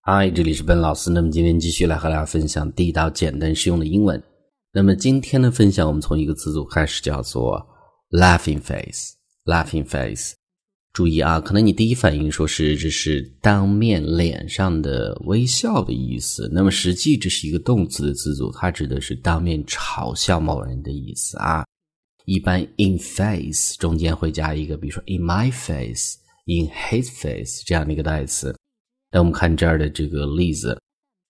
嗨，这里是本老师。那么今天继续来和大家分享地道、简单、实用的英文。那么今天的分享，我们从一个词组开始，叫做 laughing face。laughing face，注意啊，可能你第一反应说是这是当面脸上的微笑的意思。那么实际这是一个动词的词组，它指的是当面嘲笑某人的意思啊。一般 in face 中间会加一个，比如说 in my face，in his face 这样的一个代词。那我们看这儿的这个例子，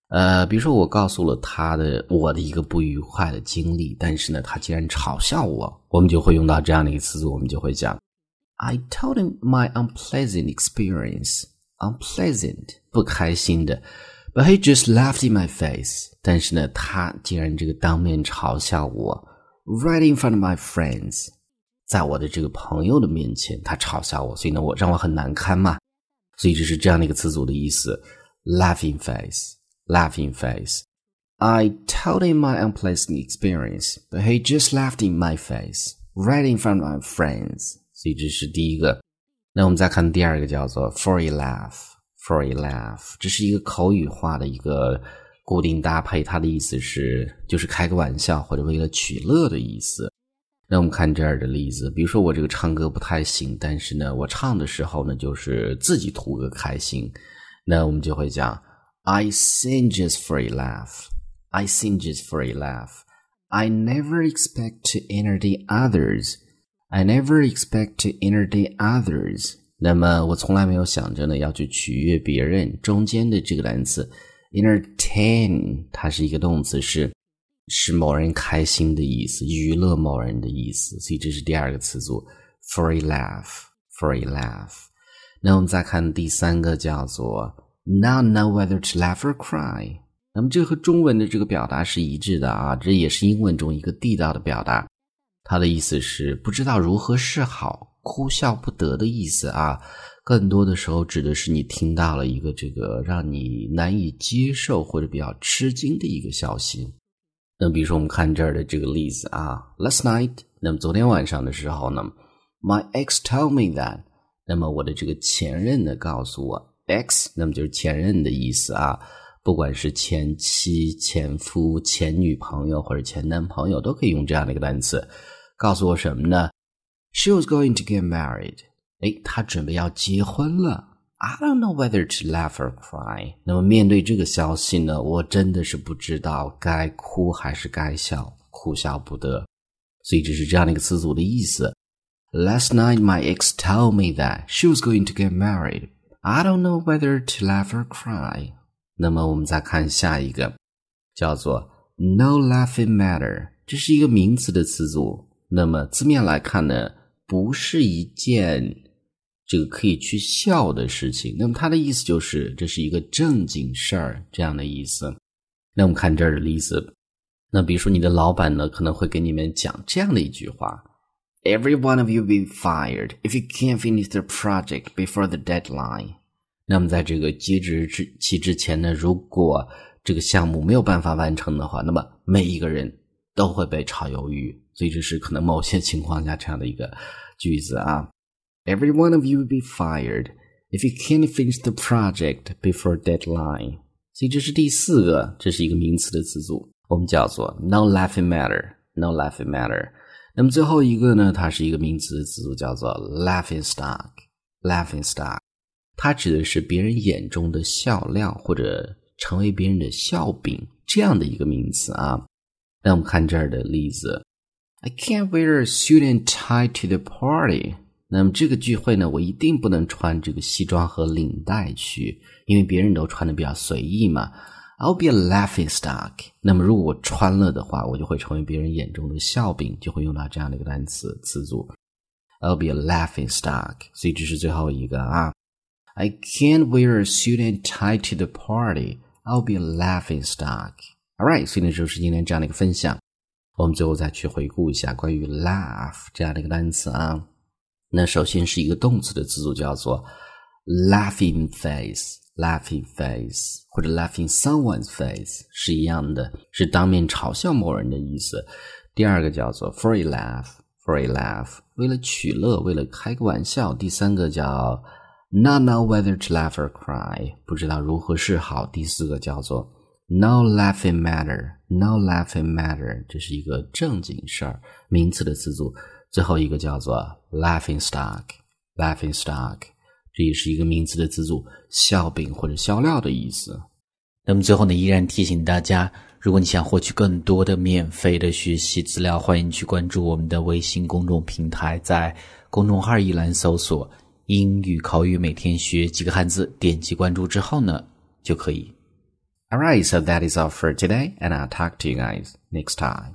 呃，比如说我告诉了他的我的一个不愉快的经历，但是呢，他竟然嘲笑我，我们就会用到这样的一个词组，我们就会讲，I told him my unpleasant experience，unpleasant 不开心的，but he just laughed in my face，但是呢，他竟然这个当面嘲笑我，right in front of my friends，在我的这个朋友的面前，他嘲笑我，所以呢，我让我很难堪嘛。所以这是这样的一个词组的意思：laughing face，laughing face。I told him my unpleasant experience, but he just laughed in my face, right in front of my friends。所以这是第一个。那我们再看第二个，叫做 for a laugh，for a laugh。这是一个口语化的一个固定搭配，它的意思是就是开个玩笑或者为了取乐的意思。那我们看这儿的例子，比如说我这个唱歌不太行，但是呢，我唱的时候呢，就是自己图个开心。那我们就会讲，I sing just for a laugh. I sing just for a laugh. I never expect to entertain others. I never expect to entertain others. 那么我从来没有想着呢要去取悦别人。中间的这个单词 entertain，它是一个动词，是。使某人开心的意思，娱乐某人的意思，所以这是第二个词组 Free laugh, free laugh。那我们再看第三个，叫做 not know whether to laugh or cry。那么这和中文的这个表达是一致的啊，这也是英文中一个地道的表达。它的意思是不知道如何是好，哭笑不得的意思啊。更多的时候指的是你听到了一个这个让你难以接受或者比较吃惊的一个消息。那比如说，我们看这儿的这个例子啊，Last night，那么昨天晚上的时候呢，My ex told me that，那么我的这个前任呢告诉我，ex，那么就是前任的意思啊，不管是前妻、前夫、前女朋友或者前男朋友，都可以用这样的一个单词，告诉我什么呢？She was going to get married，哎，她准备要结婚了。I don't know whether to laugh or cry。那么面对这个消息呢，我真的是不知道该哭还是该笑，哭笑不得。所以这是这样的一个词组的意思。Last night my ex told me that she was going to get married. I don't know whether to laugh or cry。那么我们再看下一个，叫做 no laughing matter。这是一个名词的词组。那么字面来看呢，不是一件。这个可以去笑的事情，那么它的意思就是这是一个正经事儿这样的意思。那我们看这儿的例子，那比如说你的老板呢可能会给你们讲这样的一句话：“Every one of you be fired if you can't finish the project before the deadline。”那么在这个截止之期之前呢，如果这个项目没有办法完成的话，那么每一个人都会被炒鱿鱼。所以这是可能某些情况下这样的一个句子啊。Every one of you will be fired if you can't finish the project before deadline。所以这是第四个，这是一个名词的词组，我们叫做 no laughing matter。no laughing matter。那么最后一个呢，它是一个名词的词组，叫做 laughing stock。laughing stock，它指的是别人眼中的笑料或者成为别人的笑柄这样的一个名词啊。那我们看这儿的例子：I can't wear a suit and tie to the party。 那么这个聚会呢，我一定不能穿这个西装和领带去，因为别人都穿的比较随意嘛。I'll be a laughing stock。那么如果我穿了的话，我就会成为别人眼中的笑柄，就会用到这样的一个单词词组。I'll be a laughing stock。所以这是最后一个啊。I can't wear a suit and tie to the party. I'll be a laughing stock. All right，所以呢，就是今天这样的一个分享。我们最后再去回顾一下关于 laugh 这样的一个单词啊。那首先是一个动词的词组，叫做 laughing face，laughing face 或者 laughing someone's face 是一样的，是当面嘲笑某人的意思。第二个叫做 for a laugh，for a laugh 为了取乐，为了开个玩笑。第三个叫 Not know whether to laugh or cry，不知道如何是好。第四个叫做 No laughing matter，No laughing matter，这是一个正经事儿，名词的词组。最后一个叫做 Laughing stock，Laughing stock，这也是一个名词的词组，笑柄或者笑料的意思。那么最后呢，依然提醒大家，如果你想获取更多的免费的学习资料，欢迎去关注我们的微信公众平台，在公众号一栏搜索。英语口语每天学几个汉字，点击关注之后呢，就可以。All right, so that is all for today, and I'll talk to you guys next time.